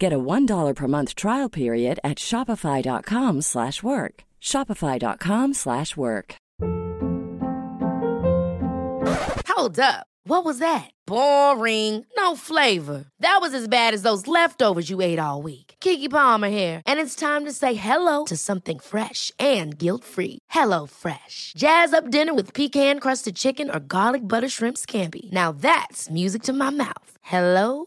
[SPEAKER 25] Get a $1 per month trial period at Shopify.com slash work. Shopify.com slash work.
[SPEAKER 26] Hold up. What was that? Boring. No flavor. That was as bad as those leftovers you ate all week. Kiki Palmer here, and it's time to say hello to something fresh and guilt-free. Hello Fresh. Jazz up dinner with pecan-crusted chicken or garlic butter shrimp scampi. Now that's music to my mouth. Hello